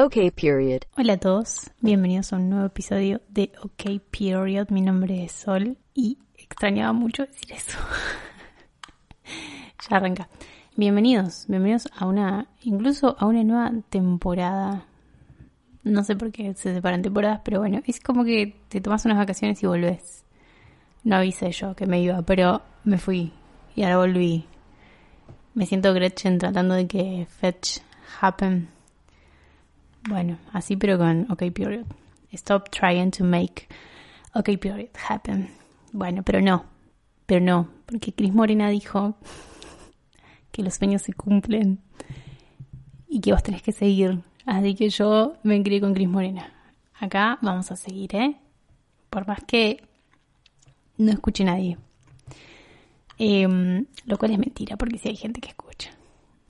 OK Period. Hola a todos, bienvenidos a un nuevo episodio de OK Period. Mi nombre es Sol y extrañaba mucho decir eso. ya arranca. Bienvenidos, bienvenidos a una, incluso a una nueva temporada. No sé por qué se separan temporadas, pero bueno, es como que te tomas unas vacaciones y volvés. No avisé yo que me iba, pero me fui y ahora volví. Me siento Gretchen tratando de que fetch happen. Bueno, así pero con OK period. Stop trying to make OK period happen. Bueno, pero no, pero no, porque Chris Morena dijo que los sueños se cumplen y que vos tenés que seguir. Así que yo me crié con Chris Morena. Acá vamos a seguir, ¿eh? Por más que no escuche nadie. Em, lo cual es mentira, porque si hay gente que escucha.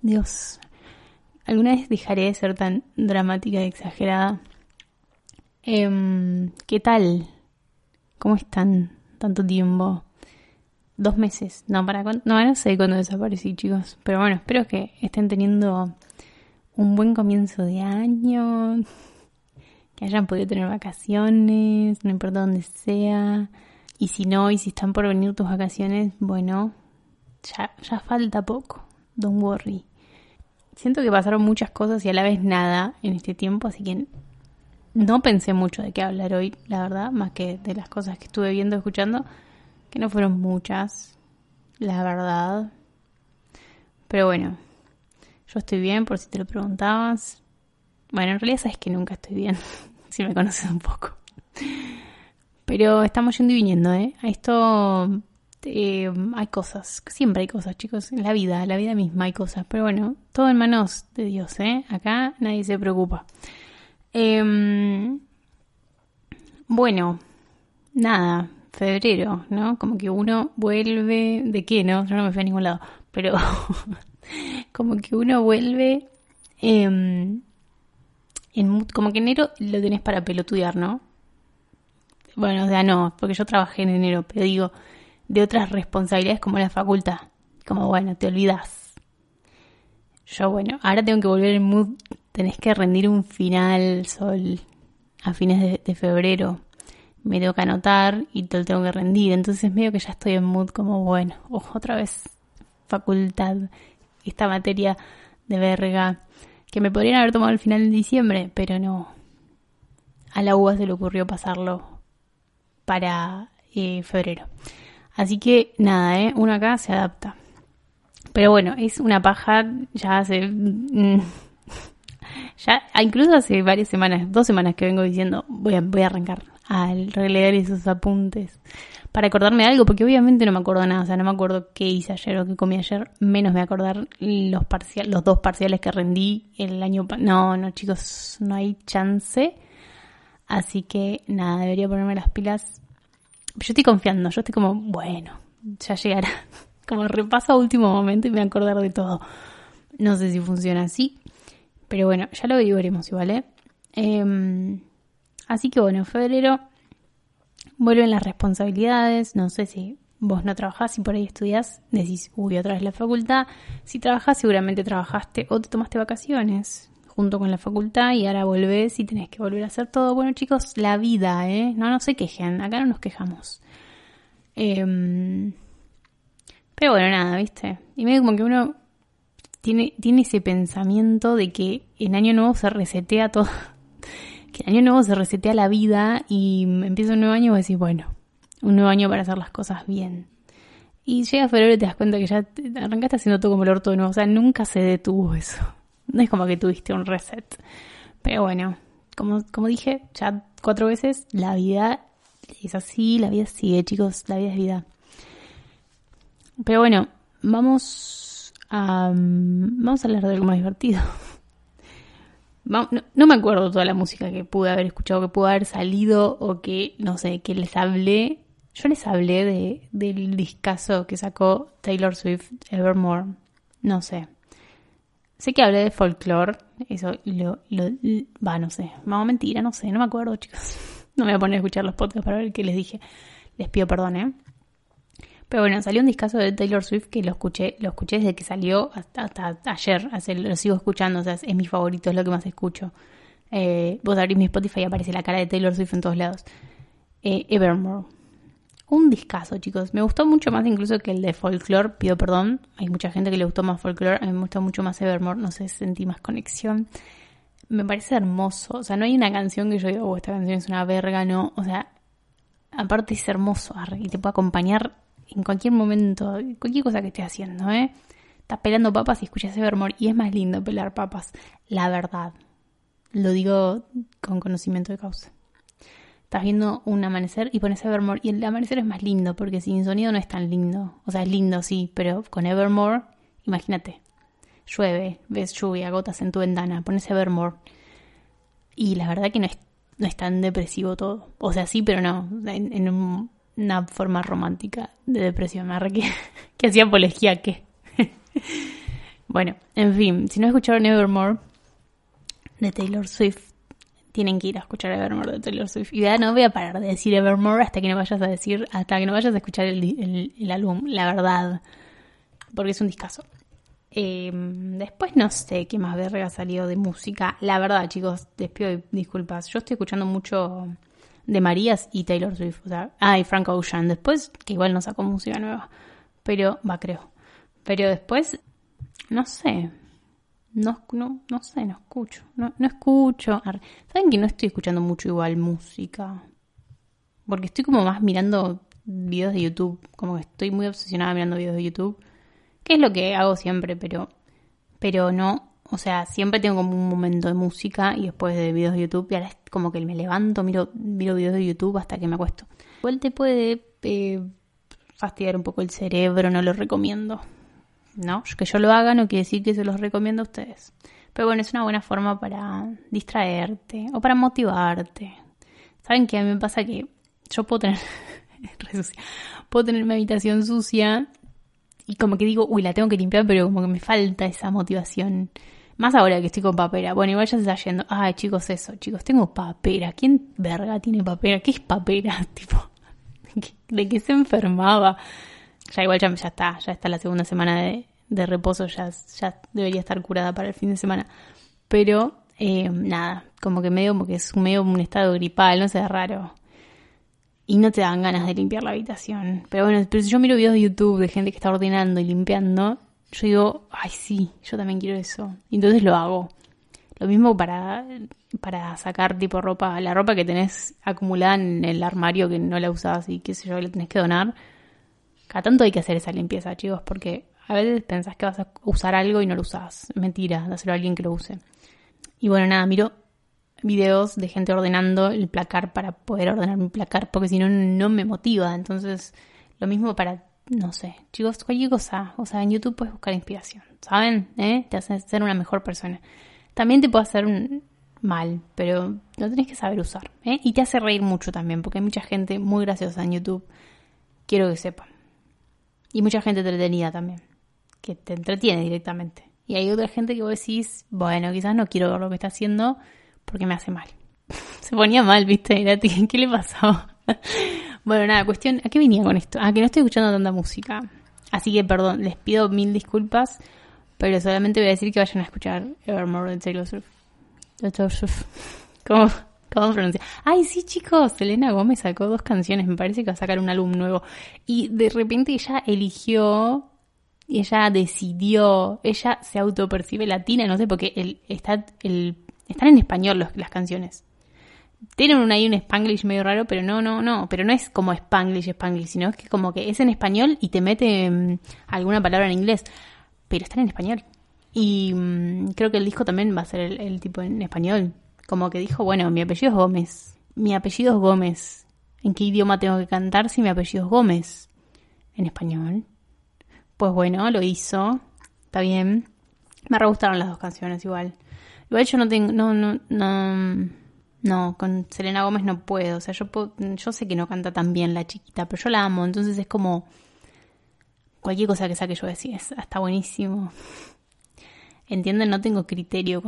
Dios, ¿alguna vez dejaré de ser tan dramática y exagerada? Em, ¿Qué tal? ¿Cómo están? Tanto tiempo. Dos meses. No, para no, no sé cuándo desaparecí, chicos. Pero bueno, espero que estén teniendo un buen comienzo de año. Que hayan podido tener vacaciones, no importa dónde sea. Y si no, y si están por venir tus vacaciones, bueno, ya, ya falta poco. Don't worry. Siento que pasaron muchas cosas y a la vez nada en este tiempo, así que no pensé mucho de qué hablar hoy, la verdad, más que de las cosas que estuve viendo, escuchando, que no fueron muchas, la verdad. Pero bueno, yo estoy bien, por si te lo preguntabas. Bueno, en realidad sabes que nunca estoy bien, si me conoces un poco. Pero estamos yendo y viniendo, ¿eh? A esto eh, hay cosas, siempre hay cosas, chicos, en la vida, en la vida misma hay cosas. Pero bueno, todo en manos de Dios, ¿eh? Acá nadie se preocupa. Em, bueno, nada, febrero, ¿no? Como que uno vuelve, ¿de qué, no? Yo no me fui a ningún lado, pero como que uno vuelve, em, en, como que enero lo tenés para pelotudear, ¿no? Bueno, o sea, no, porque yo trabajé en enero, pero digo, de otras responsabilidades como la facultad, como bueno, te olvidas. Yo, bueno, ahora tengo que volver en mood, tenés que rendir un final, Sol, a fines de, febrero. Me tengo que anotar y te lo tengo que rendir, entonces medio que ya estoy en mood como, bueno, otra vez facultad, esta materia de verga, que me podrían haber tomado al final de diciembre, pero no. A la UBA se le ocurrió pasarlo para eh, febrero. Así que nada, ¿eh? uno acá se adapta. Pero bueno, es una paja ya hace... Mm, ya incluso hace varias semanas, dos semanas que vengo diciendo voy a, voy a arrancar a releer esos apuntes para acordarme de algo, porque obviamente no me acuerdo nada, o sea, no me acuerdo qué hice ayer o qué comí ayer, menos me acordar los parciales, los dos parciales que rendí el año No, no, chicos, no hay chance. Así que nada, debería ponerme las pilas. Yo estoy confiando, yo estoy como, bueno, ya llegará. Como repaso a último momento y me voy a acordar de todo. No sé si funciona así, pero bueno, ya lo veremos igual, ¿eh? Em, así que bueno, en febrero vuelven las responsabilidades. No sé si vos no trabajás y por ahí estudias, decís, uy, otra vez la facultad. Si trabajás, seguramente trabajaste o te tomaste vacaciones junto con la facultad y ahora volvés y tenés que volver a hacer todo. Bueno, chicos, la vida, ¿eh? No, no se quejen, acá no nos quejamos. Em, pero bueno, nada, ¿viste? Y medio como que uno tiene, tiene ese pensamiento de que en Año Nuevo se resetea todo. que en Año Nuevo se resetea la vida y empieza un nuevo año y vos decís, bueno, un nuevo año para hacer las cosas bien. Y llega febrero y te das cuenta que ya arrancaste haciendo todo como el orto de nuevo. O sea, nunca se detuvo eso. No es como que tuviste un reset. Pero bueno, como, como dije ya cuatro veces, la vida es así, la vida sigue, chicos, la vida es vida. Pero bueno, vamos a, vamos a hablar de algo más divertido. No, no, me acuerdo toda la música que pude haber escuchado, que pudo haber salido o que, no sé, que les hablé. Yo les hablé de, del discazo que sacó Taylor Swift, Evermore. No sé. Sé que hablé de folklore, eso lo, lo, va, no sé, vamos, mentira, no sé, no me acuerdo, chicos. No me voy a poner a escuchar los podcasts para ver qué les dije. Les pido perdón, ¿eh? Pero bueno, salió un discazo de Taylor Swift que lo escuché, lo escuché desde que salió hasta, ayer, lo sigo escuchando, o sea, es mi favorito, es lo que más escucho. Eh, vos abrís mi Spotify y aparece la cara de Taylor Swift en todos lados. Eh, Evermore. Un discazo, chicos. Me gustó mucho más incluso que el de Folklore. Pido perdón. Hay mucha gente que le gustó más Folklore. A mí me gustó mucho más Evermore. No sé, sentí más conexión. Me parece hermoso. O sea, no hay una canción que yo diga, oh, esta canción es una verga, no. O sea, aparte es hermoso. Y te puede acompañar en cualquier momento, cualquier cosa que estés haciendo, ¿eh? Estás pelando papas y escuchas Evermore. Y es más lindo pelar papas. La verdad. Lo digo con conocimiento de causa estás viendo un amanecer y pones Evermore y el amanecer es más lindo porque sin sonido no es tan lindo. O sea, es lindo, sí, pero con Evermore, imagínate, llueve, ves lluvia, gotas en tu ventana, pones Evermore y la verdad que no es, no es tan depresivo todo. O sea, sí, pero no, en, una forma romántica de depresión. Que, que hacía apología bueno, en fin, si no escucharon Evermore de Taylor Swift, tienen que ir a escuchar Evermore de Taylor Swift. Y ya no voy a parar de decir Evermore hasta que no vayas a decir, hasta que no vayas a escuchar el, álbum, la verdad. Porque es un discazo. Em, después no sé qué más verga salió de música. La verdad, chicos, les pido disculpas. Yo estoy escuchando mucho de Marías y Taylor Swift. O sea, ah, y Frank Ocean. Después, que igual no sacó música nueva. Pero, va, creo. Pero después, no sé. No, no, no sé, no escucho. No, no escucho. ¿Saben que no estoy escuchando mucho igual música? Porque estoy como más mirando videos de YouTube. Como que estoy muy obsesionada mirando videos de YouTube. Que es lo que hago siempre, pero, pero no. O sea, siempre tengo como un momento de música y después de videos de YouTube. Y ahora es como que me levanto, miro, miro videos de YouTube hasta que me acuesto. Igual te puede eh, fastidiar un poco el cerebro, no lo recomiendo. ¿No? Que yo lo haga no quiere decir que se los recomiendo a ustedes. Pero bueno, es una buena forma para distraerte o para motivarte. ¿Saben qué? A mí me pasa que yo puedo tener, puedo tener mi habitación sucia y como que digo, uy, la tengo que limpiar, pero como que me falta esa motivación. Más ahora que estoy con papera. Bueno, igual ya se está yendo. Ay, chicos, eso, chicos, tengo papera. ¿Quién verga tiene papera? ¿Qué es papera? Tipo, ¿de qué se enfermaba? Ya igual ya, está, ya está la segunda semana de, reposo, ya, ya debería estar curada para el fin de semana. Pero eh, nada, como que medio, porque es medio un estado gripal, no sé, raro. Y no te dan ganas de limpiar la habitación. Pero bueno, pero si yo miro videos de YouTube de gente que está ordenando y limpiando, yo digo, ay sí, yo también quiero eso. Y entonces lo hago. Lo mismo para, para sacar tipo ropa, la ropa que tenés acumulada en el armario que no la usabas y qué sé yo, la tenés que donar cada tanto hay que hacer esa limpieza, chicos, porque a veces pensás que vas a usar algo y no lo usás. Mentira, dáselo a alguien que lo use. Y bueno, nada, miro videos de gente ordenando el placar para poder ordenar mi placar, porque si no, no me motiva. Entonces, lo mismo para, no sé, chicos, cualquier cosa. O sea, en YouTube puedes buscar inspiración, ¿saben? ¿Eh? Te hace ser una mejor persona. También te puede hacer mal, pero lo tenés que saber usar. ¿eh? Y te hace reír mucho también, porque hay mucha gente muy graciosa en YouTube. Quiero que sepan. Y mucha gente entretenida también, que te entretiene directamente. Y hay otra gente que vos decís, bueno, quizás no quiero ver lo que está haciendo porque me hace mal. Se ponía mal, viste, ¿qué le pasó? bueno, nada, cuestión, ¿a qué venía con esto? A que no estoy escuchando tanta música. Así que, perdón, les pido mil disculpas, pero solamente voy a decir que vayan a escuchar Evermore de Taylor Swift. Taylor Swift. ¿Cómo? ¿Cómo pronuncia? Ay, sí, chicos, Selena Gómez sacó dos canciones, me parece que va a sacar un álbum nuevo. Y de repente ella eligió, ella decidió, ella se autopercibe latina, no sé, porque el, está, el, están en español las canciones. Tienen un, ahí un spanglish medio raro, pero no, no, no, pero no es como spanglish, spanglish, sino que como que es en español y te mete mm, alguna palabra en inglés, pero están en español. Y mm, creo que el disco también va a ser el tipo en español. Como que dijo, bueno, mi apellido es Gómez. Mi apellido es Gómez. ¿En qué idioma tengo que cantar si mi apellido es Gómez? En español. Pues bueno, lo hizo. Está bien. Me re gustaron las dos canciones igual. Igual yo no tengo, no, no, no, no, con Selena Gómez no puedo. O sea, yo, yo sé que no canta tan bien la chiquita, pero yo la amo. Entonces es como cualquier cosa que saque yo decía, está buenísimo. ¿Entienden? No tengo criterio.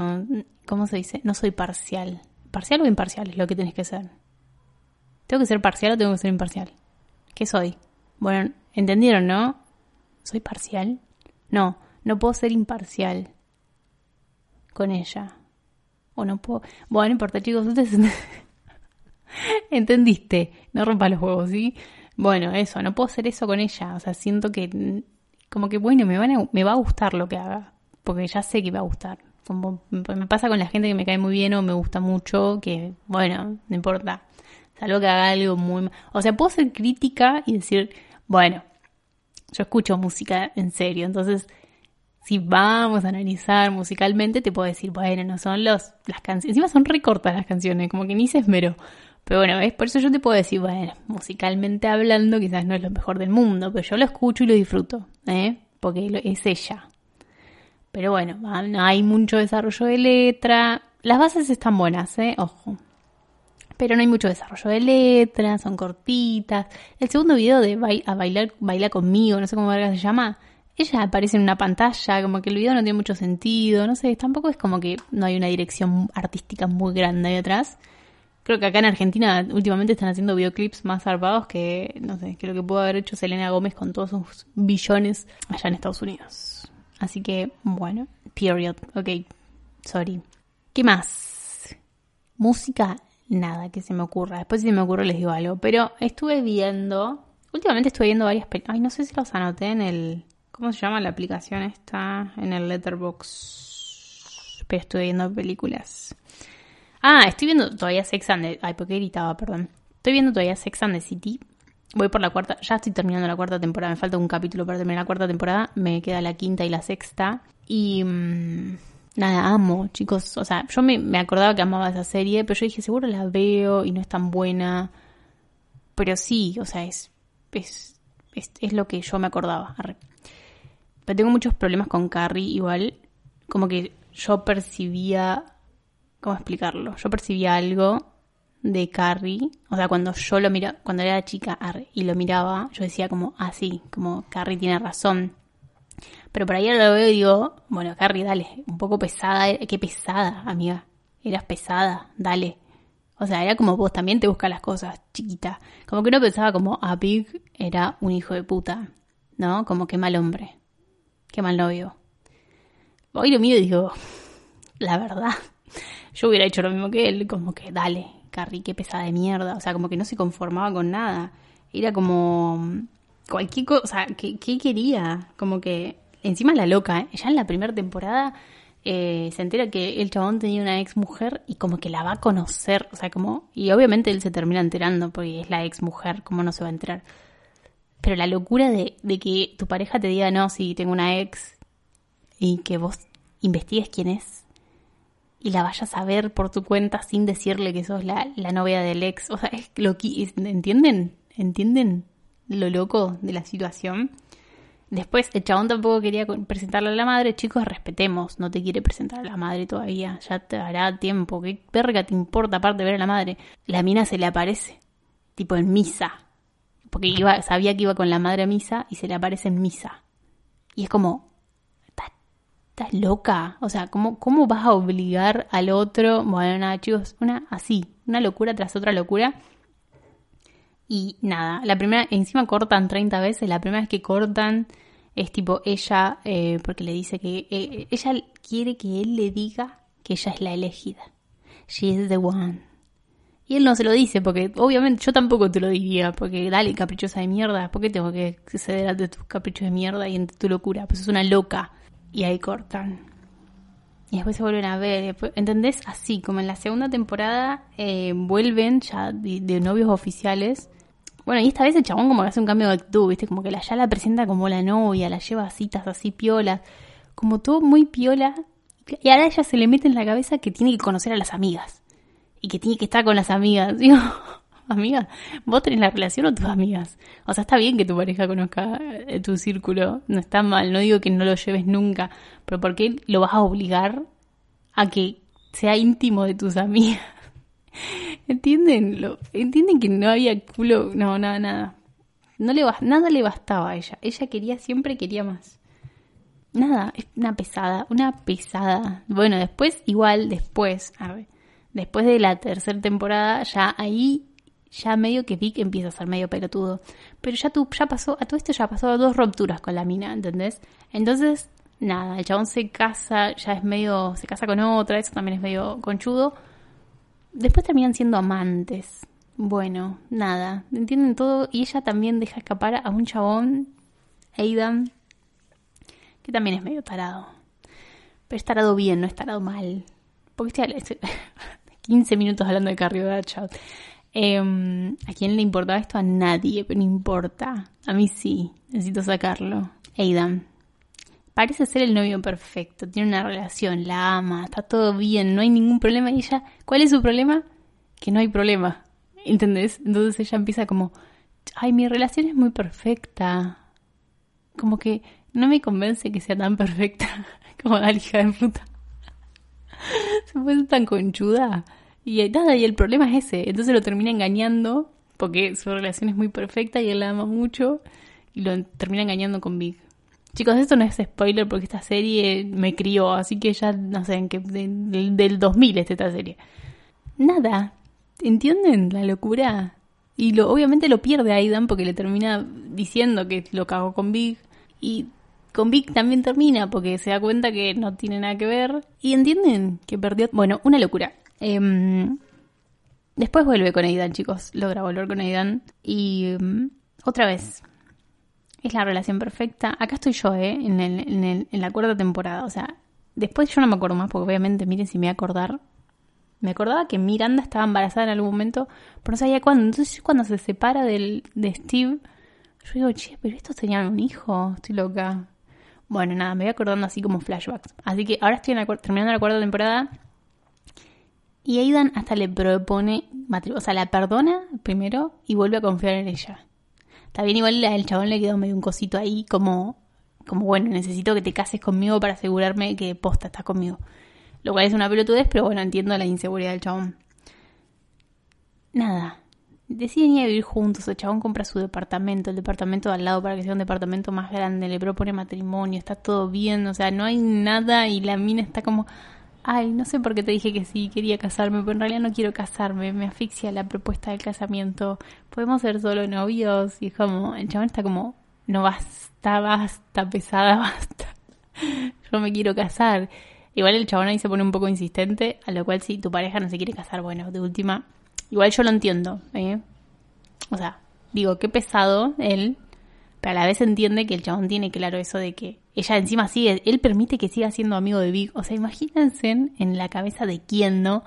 ¿Cómo se dice? No soy parcial. ¿Parcial o imparcial es lo que tienes que ser? ¿Tengo que ser parcial o tengo que ser imparcial? ¿Qué soy? Bueno, ¿entendieron, no? ¿Soy parcial? No, no puedo ser imparcial con ella. o no puedo. Bueno, no importa, chicos, ustedes entendiste. No rompa los huevos, ¿sí? Bueno, eso, no puedo hacer eso con ella. O sea, siento que, como que, bueno, me, van me va a gustar lo que haga. Porque ya sé que va a gustar. Me pasa con la gente que me cae muy bien o me gusta mucho, que, bueno, no importa. Salvo que haga algo muy. O sea, puedo ser crítica y decir, bueno, yo escucho música en serio, entonces si vamos a analizar musicalmente, te puedo decir, bueno, no son los, las canciones, encima son recortas las canciones, como que ni se esmeró. Pero bueno, es por eso yo te puedo decir, bueno, musicalmente hablando, quizás no es lo mejor del mundo, pero yo lo escucho y lo disfruto, ¿eh? Porque es ella. Pero bueno, no hay mucho desarrollo de letra. Las bases están buenas, ¿eh? Ojo. Pero no hay mucho desarrollo de letra, son cortitas. El segundo video de a bailar, baila conmigo, no sé cómo se llama, ella aparece en una pantalla, como que el video no tiene mucho sentido, no sé, tampoco es como que no hay una dirección artística muy grande ahí atrás. Creo que acá en Argentina últimamente están haciendo videoclips más zarpados que, no sé, que lo que pudo haber hecho Selena Gómez con todos sus billones allá en Estados Unidos. Así que, bueno, period, ok, sorry. ¿Qué más? Música, nada que se me ocurra. Después si se me ocurre les digo algo. Pero estuve viendo, últimamente estuve viendo varias películas. Ay, no sé si los anoté en el ¿Cómo se llama la aplicación esta? En el Letterbox. Pero estoy viendo películas. Ah, estoy viendo todavía Sex and the... Ay, porque gritaba, perdón. Estoy viendo todavía Sex and the City. Voy por la cuarta... Ya estoy terminando la cuarta temporada. Me falta un capítulo para terminar la cuarta temporada. Me queda la quinta y la sexta. Y... Mm, nada, amo, chicos. O sea, yo me, acordaba que amaba esa serie, pero yo dije, seguro la veo y no es tan buena. Pero sí, o sea, es, es, es, lo que yo me acordaba. Pero tengo muchos problemas con Carrie igual. Como que yo percibía... ¿Cómo explicarlo? Yo percibía algo de Carrie. O sea, cuando yo lo miraba, cuando era chica y lo miraba, yo decía como, ah, sí, como Carrie tiene razón. Pero por ahí ahora lo veo y digo, bueno, Carrie, dale, un poco pesada. Qué pesada, amiga. Eras pesada, dale. O sea, era como vos también te buscas las cosas, chiquita. Como que no pensaba como, a ah, Big era un hijo de puta, ¿no? Como que mal hombre. Qué mal novio. Hoy lo mío y digo, la verdad, yo hubiera hecho lo mismo que él, como que dale, Carrie, qué pesada de mierda. O sea, como que no se conformaba con nada. Era como cualquier cosa, sea, ¿qué, quería? Como que encima la loca, ¿eh? Ya en la primera temporada eh, se entera que el chabón tenía una ex mujer y como que la va a conocer, o sea, como, y obviamente él se termina enterando porque es la ex mujer, ¿cómo no se va a enterar? Pero la locura de, que tu pareja te diga, no, si tengo una ex, y que vos investigues quién es, y la vayas a ver por tu cuenta sin decirle que sos la, la novia del ex. O sea, es lo que, ¿entienden? ¿Entienden lo loco de la situación? Después, el chabón tampoco quería presentarle a la madre. Chicos, respetemos. No te quiere presentar a la madre todavía. Ya te hará tiempo. ¿Qué verga te importa aparte de ver a la madre? La mina se le aparece. Tipo en misa porque iba, sabía que iba con la madre a misa y se le aparece en misa. Y es como, ¿estás, loca? O sea, ¿cómo, ¿cómo vas a obligar al otro? Bueno, nada, chicos, una así, una locura tras otra locura. Y nada, la primera, encima cortan 30 veces, la primera vez que cortan es tipo ella, eh, porque le dice que eh, ella quiere que él le diga que ella es la elegida. She is the one. Y él no se lo dice, porque obviamente yo tampoco te lo diría, porque dale, caprichosa de mierda, ¿por qué tengo que ceder ante tus caprichos de mierda y ante tu locura? Pues es una loca. Y ahí cortan. Y después se vuelven a ver. ¿Entendés? Así, como en la segunda temporada eh, vuelven ya de, novios oficiales. Bueno, y esta vez el chabón como que hace un cambio de actitud, ¿viste? Como que la, ya la presenta como la novia, la lleva citas así piolas. Como todo muy piola. Y ahora ella se le mete en la cabeza que tiene que conocer a las amigas y que tiene que estar con las amigas. Digo, amiga, vos tenés la relación o tus amigas. O sea, está bien que tu pareja conozca eh, tu círculo, no está mal, no digo que no lo lleves nunca, pero ¿por qué lo vas a obligar a que sea íntimo de tus amigas? ¿Entienden? Lo, ¿Entienden que no había culo? No, nada, nada. No le, nada le bastaba a ella. Ella quería, siempre quería más. Nada, es una pesada, una pesada. Bueno, después, igual, después, a ver después de la tercera temporada, ya ahí, ya medio que Vic empieza a ser medio pelotudo. Pero ya tú, ya pasó, a todo esto ya pasó dos rupturas con la mina, ¿entendés? Entonces, nada, el chabón se casa, ya es medio, se casa con otra, eso también es medio conchudo. Después terminan siendo amantes. Bueno, nada, entienden todo y ella también deja escapar a un chabón, Aidan, que también es medio tarado. Pero es tarado bien, no es tarado mal. Porque estoy 15 minutos hablando de Carrie Bradshaw. Em, ¿A quién le importaba esto? A nadie, pero no importa. A mí sí, necesito sacarlo. Aidan. Parece ser el novio perfecto, tiene una relación, la ama, está todo bien, no hay ningún problema. Y ella, ¿cuál es su problema? Que no hay problema. ¿Entendés? Entonces ella empieza como, ay, mi relación es muy perfecta. Como que no me convence que sea tan perfecta como la hija de puta. Se fue tan conchuda. Y nada, y el problema es ese. Entonces lo termina engañando porque su relación es muy perfecta y él la ama mucho y lo termina engañando con Big. Chicos, esto no es spoiler porque esta serie me crió, así que ya no sé en qué del, 2000 es esta serie. Nada, ¿entienden la locura? Y lo, obviamente lo pierde Aidan porque le termina diciendo que lo cagó con Big y con Big también termina porque se da cuenta que no tiene nada que ver y entienden que perdió, bueno, una locura. Em, después vuelve con Aidan, chicos. Logra volver con Aidan. Y em, otra vez. Es la relación perfecta. Acá estoy yo, ¿eh? En, en, la cuarta temporada. O sea, después yo no me acuerdo más porque obviamente, miren si me voy a acordar. Me acordaba que Miranda estaba embarazada en algún momento, pero no sabía cuándo. Entonces cuando se separa del, de Steve, yo digo, che, pero estos tenían un hijo. Estoy loca. Bueno, nada, me voy acordando así como flashbacks. Así que ahora estoy terminando la cuarta temporada y Aidan hasta le propone matrimonio. O sea, la perdona primero y vuelve a confiar en ella. Está bien, igual el chabón le quedó medio un cosito ahí como, como bueno, necesito que te cases conmigo para asegurarme que posta estás conmigo. Lo cual es una pelotudez, pero bueno, entiendo la inseguridad del chabón. Nada. Deciden ir a vivir juntos. El chabón compra su departamento, el departamento de al lado para que sea un departamento más grande. Le propone matrimonio, está todo bien. O sea, no hay nada y la mina está como ay, no sé por qué te dije que sí, quería casarme, pero en realidad no quiero casarme, me asfixia la propuesta del casamiento, podemos ser solo novios, y es como, el chabón está como, no basta, basta, pesada, basta, yo me quiero casar. Igual el chabón ahí se pone un poco insistente, a lo cual si tu pareja no se quiere casar, bueno, de última, igual yo lo entiendo, ¿eh? O sea, digo, qué pesado él, pero a la vez entiende que el chabón tiene claro eso de que ella encima sigue, él permite que siga siendo amigo de Big. O sea, imagínense en la cabeza de quién, ¿no?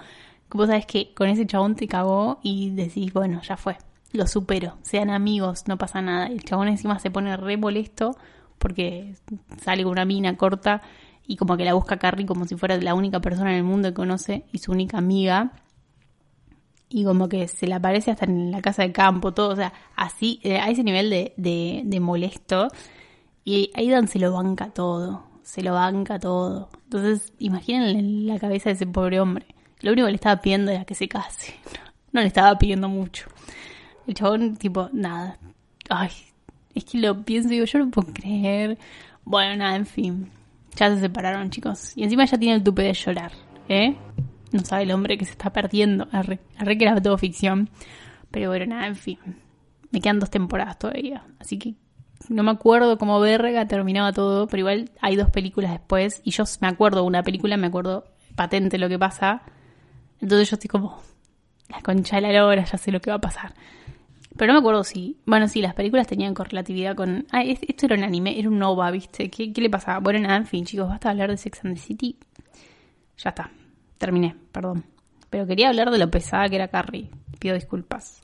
Vos sabes que con ese chabón te cagó y decís, bueno, ya fue, lo supero, sean amigos, no pasa nada. El chabón encima se pone re molesto porque sale con una mina corta y como que la busca Carrie como si fuera la única persona en el mundo que conoce y su única amiga. Y como que se le aparece hasta en la casa de campo, todo, o sea, así, eh, a ese nivel de, de molesto. Y Aidan se lo banca todo, se lo banca todo. Entonces, imaginen la cabeza de ese pobre hombre. Lo único que le estaba pidiendo era que se case. No, le estaba pidiendo mucho. El chabón, tipo, nada. Ay, es que lo pienso y digo, yo no puedo creer. Bueno, nada, en fin. Ya se separaron, chicos. Y encima ya tiene el tupe de llorar, ¿eh? No sabe el hombre que se está perdiendo. Arre, arre que era todo ficción. Pero bueno, nada, en fin. Me quedan dos temporadas todavía. Así que no me acuerdo cómo verga terminaba todo, pero igual hay dos películas después y yo me acuerdo de una película, me acuerdo patente lo que pasa. Entonces yo estoy como, la concha de la lora, ya sé lo que va a pasar. Pero no me acuerdo si, bueno, sí, las películas tenían correlatividad con, ah, esto era un anime, era un Nova, ¿viste? ¿Qué, qué le pasaba? Bueno, nada, en fin, chicos, basta hablar de Sex and the City. Ya está, terminé, perdón. Pero quería hablar de lo pesada que era Carrie. Pido disculpas.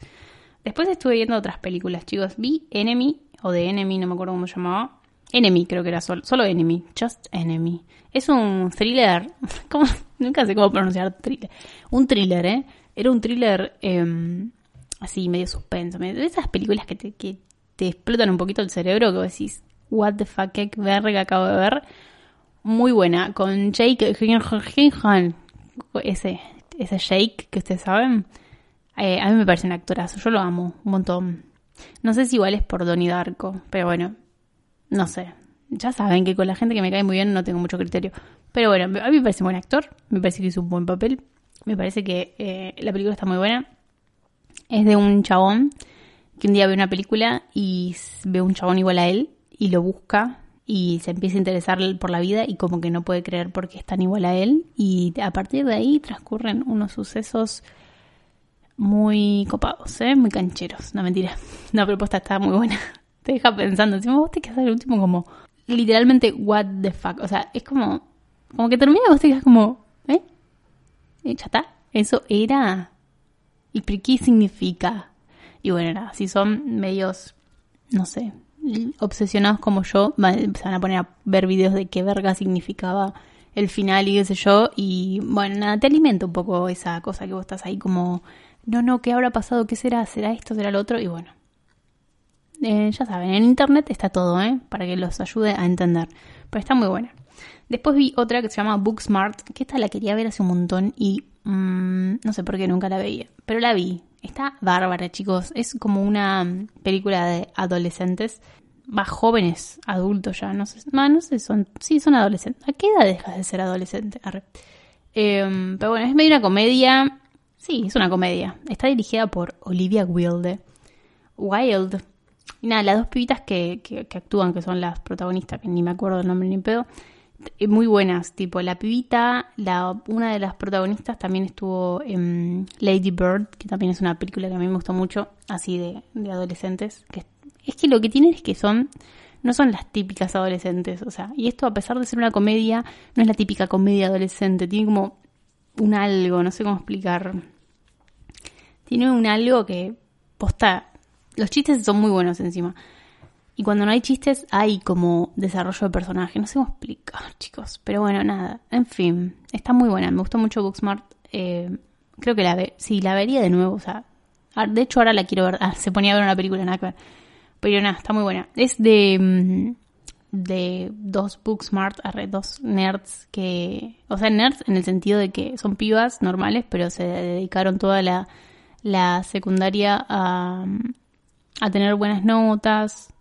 Después estuve viendo otras películas, chicos. Vi Enemy o de Enemy, no me acuerdo cómo se llamaba. Enemy, creo que era solo, solo Enemy, Just Enemy. Es un thriller, ¿cómo? nunca sé cómo pronunciar thriller. Un thriller, ¿eh? Era un thriller em, así, medio suspenso. De esas películas que te, que te explotan un poquito el cerebro, que vos decís, what the fuck, qué verga acabo de ver. Muy buena, con Jake Gyllenhaal, ese, ese Jake que ustedes saben. Eh, a mí me parece un actorazo, yo lo amo un montón. No sé si igual es por Donnie Darko, pero bueno, no sé. Ya saben que con la gente que me cae muy bien no tengo mucho criterio. Pero bueno, a mí me parece un buen actor, me parece que hizo un buen papel, me parece que eh, la película está muy buena. Es de un chabón que un día ve una película y ve un chabón igual a él y lo busca y se empieza a interesar por la vida y como que no puede creer porque es tan igual a él y a partir de ahí transcurren unos sucesos muy copados, ¿eh? muy cancheros, no mentira, la propuesta está muy buena, te deja pensando, si vos te quedas el último como literalmente what the fuck, o sea, es como como que termina y vos te quedas como, ¿eh? ¿Eh? ¿Ya está? Eso era ¿y qué significa? Y bueno, nada, si son medios no sé, obsesionados como yo, se van a poner a ver videos de qué verga significaba el final y qué sé yo. Y bueno, nada, te alimenta un poco esa cosa que vos estás ahí como, no, no, ¿qué habrá pasado? ¿Qué será? ¿Será esto? ¿Será lo otro? Y bueno, eh, ya saben, en internet está todo, ¿eh? Para que los ayude a entender. Pero está muy buena. Después vi otra que se llama Booksmart, que esta la quería ver hace un montón y mm, no sé por qué nunca la veía, pero la vi. Está bárbara, chicos. Es como una película de adolescentes, más jóvenes, adultos ya, no sé, no, sé, son, sí, son adolescentes. ¿A qué edad dejas de ser adolescente? Em, pero bueno, es medio una comedia. Sí, es una comedia. Está dirigida por Olivia Wilde. Wild. Y nada, las dos pibitas que, que, que actúan, que son las protagonistas, que ni me acuerdo el nombre ni pedo, muy buenas, tipo la pibita, la, una de las protagonistas también estuvo en Lady Bird, que también es una película que a mí me gustó mucho, así de, de adolescentes. Es que lo que tienen es que son, no son las típicas adolescentes, o sea, y esto a pesar de ser una comedia, no es la típica comedia adolescente, tiene como un algo, no sé cómo explicar. Tiene un algo que posta, los chistes son muy buenos encima. Y cuando no hay chistes, hay como desarrollo de personaje. No sé cómo explicar, chicos. Pero bueno, nada. En fin, está muy buena. Me gustó mucho Booksmart. Eh, creo que la ve. Sí, la vería de nuevo. O sea, de hecho, ahora la quiero ver. Ah, se ponía a ver una película, nada que. Pero nada, está muy buena. Es de. De dos Booksmart, dos nerds que. O sea, nerds en el sentido de que son pibas normales, pero se dedicaron toda la, la secundaria a, a tener buenas notas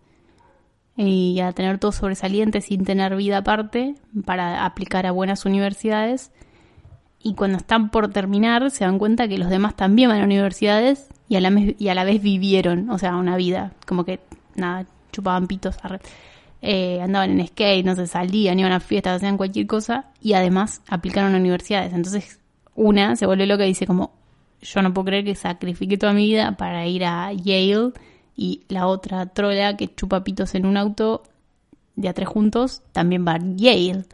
y a tener todo sobresaliente sin tener vida aparte para aplicar a buenas universidades. Y cuando están por terminar se dan cuenta que los demás también van a universidades y a la, y a la vez vivieron, o sea, una vida, como que nada, chupaban pitos, eh, andaban en skate, no se salían, iban a fiestas, hacían cualquier cosa y además aplicaron a universidades. Entonces una se vuelve loca y dice como, yo no puedo creer que sacrifique toda mi vida para ir a Yale y la otra trola que chupa pitos en un auto de a tres juntos también va a Yale.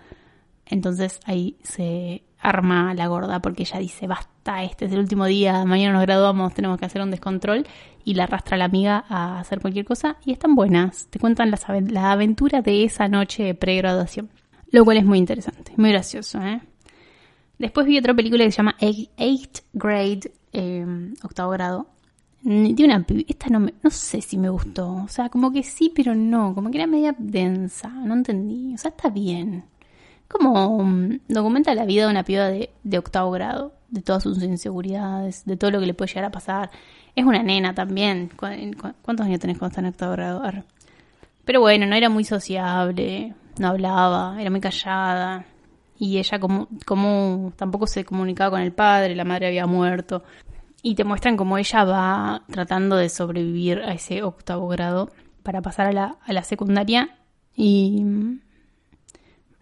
Entonces ahí se arma la gorda porque ella dice, basta, este es el último día, mañana nos graduamos, tenemos que hacer un descontrol y la arrastra la amiga a hacer cualquier cosa y están buenas, te cuentan la aventura de esa noche de pregraduación, lo cual es muy interesante, muy gracioso. ¿eh? Después vi otra película que se llama Eighth Grade, eh, octavo grado, de una esta no, no sé si me gustó, o sea, como que sí, pero no, como que era media densa, no entendí, o sea, está bien. Como um, documenta la vida de una piba de, de, octavo grado, de todas sus inseguridades, de todo lo que le puede llegar a pasar. Es una nena también. ¿Cuántos años tenés cuando estás en octavo grado? Pero bueno, no era muy sociable, no hablaba, era muy callada. Y ella como, como tampoco se comunicaba con el padre, la madre había muerto y te muestran cómo ella va tratando de sobrevivir a ese octavo grado para pasar a la, a la secundaria y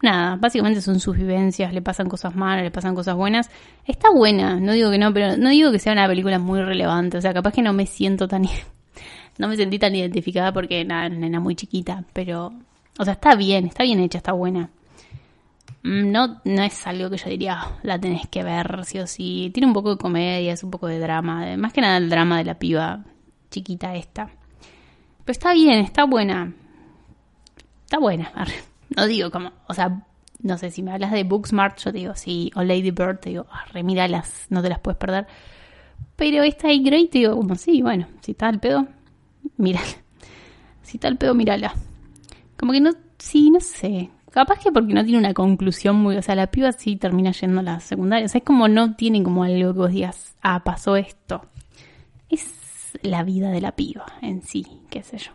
nada, básicamente son sus vivencias, le pasan cosas malas, le pasan cosas buenas. Está buena, no digo que no, pero no digo que sea una película muy relevante, o sea, capaz que no me siento tan no me sentí tan identificada porque nada, nena muy chiquita, pero o sea, está bien, está bien hecha, está buena. Mm, no, no es algo que yo diría, ah, la tenés que ver, sí o sí. Tiene un poco de comedia, es un poco de drama. Más que nada el drama de la piba chiquita esta. Pero está bien, está buena. Está buena. No digo como, o sea, no sé, si me hablas de Booksmart, yo te digo sí, o Lady Bird, te digo, ah, remíralas, no te las puedes perder. Pero esta y Great, te digo, como sí, bueno, si está al pedo, mírala. Si está al pedo, mírala. Como que no, sí, no sé. Capaz que porque no tiene una conclusión muy, o sea, la piba sí termina yendo a la secundaria, o sea, es como no tiene como algo que vos digas, ah, pasó esto. Es la vida de la piba en sí, qué sé yo.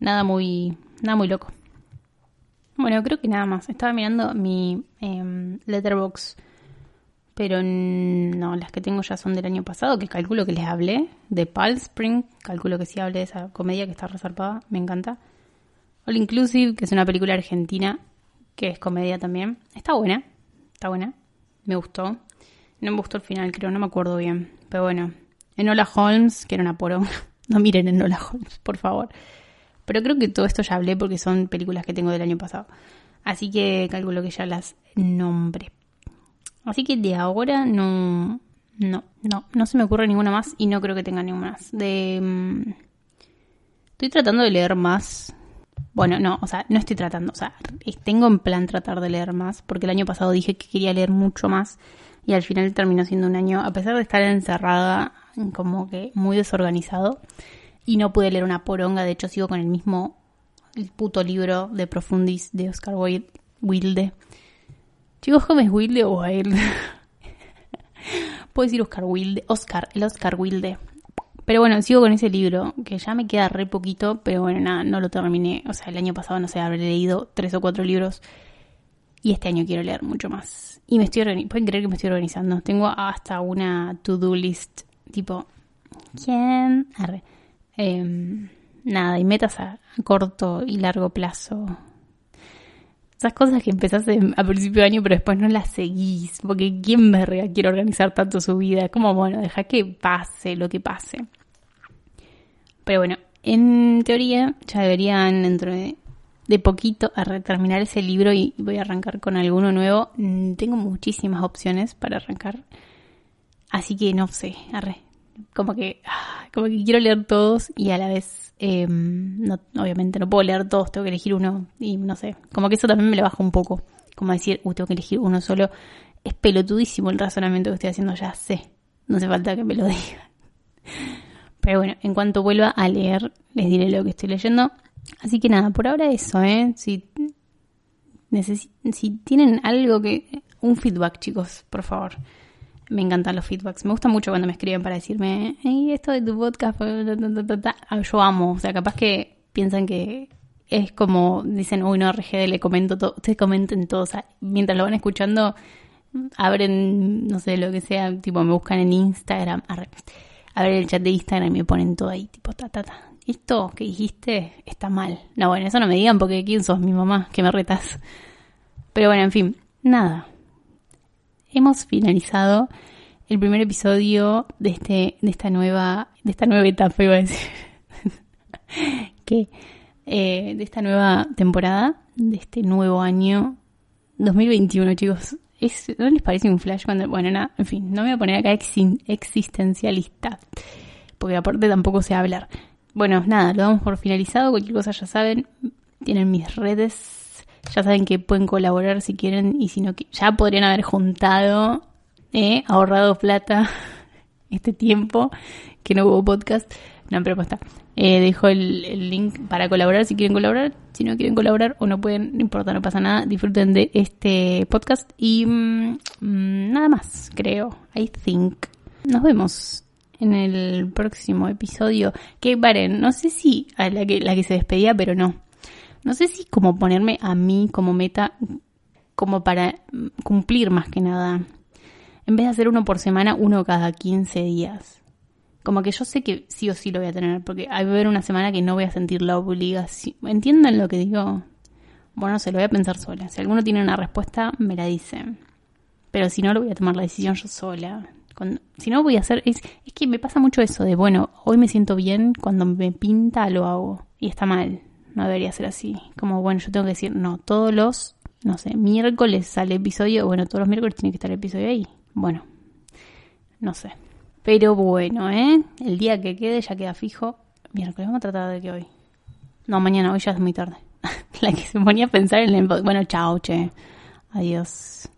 Nada muy, nada muy loco. Bueno, creo que nada más. Estaba mirando mi eh, letterbox, pero no, las que tengo ya son del año pasado, que calculo que les hablé, de Palm Spring, calculo que sí hablé de esa comedia que está resarpada, me encanta. All Inclusive, que es una película argentina, que es comedia también. Está buena, está buena. Me gustó. No me gustó el final, creo, no me acuerdo bien. Pero bueno. Enola Holmes, que era una poro. No miren Enola Holmes, por favor. Pero creo que todo esto ya hablé porque son películas que tengo del año pasado. Así que calculo que ya las nombré. Así que de ahora no. No, no, no se me ocurre ninguna más y no creo que tenga ninguna más. De. Mm, estoy tratando de leer más. Bueno, no, o sea, no estoy tratando. O sea, tengo en plan tratar de leer más porque el año pasado dije que quería leer mucho más y al final terminó siendo un año, a pesar de estar encerrada, como que muy desorganizado y no pude leer una poronga, de hecho sigo con el mismo el puto libro de Profundis de Oscar Wilde. Chicos, ¿cómo es Wilde o Wilde? Puedo decir Oscar Wilde, Oscar, el Oscar Wilde. Pero bueno, sigo con ese libro, que ya me queda re poquito, pero bueno, nada, no lo terminé. O sea, el año pasado, no sé, habré leído tres o cuatro libros. Y este año quiero leer mucho más. Y me estoy pueden creer que me estoy organizando. Tengo hasta una to-do list, tipo, ¿quién? Arre. Em, nada, y metas a, corto y largo plazo. Esas cosas que empezás a principio de año pero después no las seguís, porque ¿quién verga quiere organizar tanto su vida? Como, bueno, deja que pase lo que pase. Pero bueno, en teoría ya deberían dentro de, de poquito a terminar ese libro y voy a arrancar con alguno nuevo. Mm, tengo muchísimas opciones para arrancar. Así que no sé, arre, como que, como que quiero leer todos y a la vez, em, no, obviamente no puedo leer todos, tengo que elegir uno y no sé, como que eso también me lo baja un poco, como decir, uh, tengo que elegir uno solo. Es pelotudísimo el razonamiento que estoy haciendo, ya sé, no hace falta que me lo digan. Pero bueno, en cuanto vuelva a leer, les diré lo que estoy leyendo. Así que nada, por ahora eso, ¿eh? Si, si tienen algo que... Un feedback, chicos, por favor me encantan los feedbacks. Me gusta mucho cuando me escriben para decirme, hey, esto de tu podcast, ah, yo amo. O sea, capaz que piensan que es como, dicen, uy, no, RGD, le comento todo. Ustedes comenten todo. O sea, mientras lo van escuchando, abren, no sé, lo que sea, tipo, me buscan en Instagram, abren el chat de Instagram y me ponen todo ahí, tipo, ta, ta, ta. Esto que dijiste está mal. No, bueno, eso no me digan porque ¿quién sos mi mamá? Que me retas. Pero bueno, en fin, nada hemos finalizado el primer episodio de este de esta nueva de esta nueva etapa iba a decir. Que eh, de esta nueva temporada de este nuevo año 2021 chicos. Es, ¿no les parece un flash cuando bueno nada en fin no me voy a poner acá existencialista porque aparte tampoco sé hablar. Bueno nada lo damos por finalizado cualquier cosa ya saben tienen mis redes ya saben que pueden colaborar si quieren y si no, ya podrían haber juntado, eh, ahorrado plata este tiempo que no hubo podcast. No, pero está. Eh, dejo el, link para colaborar si quieren colaborar. Si no quieren colaborar o no pueden, no importa, no pasa nada. Disfruten de este podcast y mm, mm, nada más, creo. I think. Nos vemos en el próximo episodio. Que paren, no sé si a la que, la que se despedía, pero no no sé si como ponerme a mí como meta, como para cumplir más que nada. En vez de hacer uno por semana, uno cada 15 días. Como que yo sé que sí o sí lo voy a tener, porque hay haber una semana que no voy a sentir la obligación. ¿Entienden lo que digo? Bueno, se lo voy a pensar sola. Si alguno tiene una respuesta, me la dice. Pero si no, lo voy a tomar la decisión yo sola. si no, voy a hacer... Es, es que me pasa mucho eso de, bueno, hoy me siento bien, cuando me pinta lo hago. Y está mal no debería ser así. Como, bueno, yo tengo que decir, no, todos los, no sé, miércoles sale episodio, bueno, todos los miércoles tiene que estar el episodio ahí. Bueno, no sé. Pero bueno, ¿eh? El día que quede ya queda fijo. Miércoles, vamos a tratar de que hoy. No, mañana, hoy ya es muy tarde. La que se ponía a pensar en el... Bueno, chao, che. Adiós.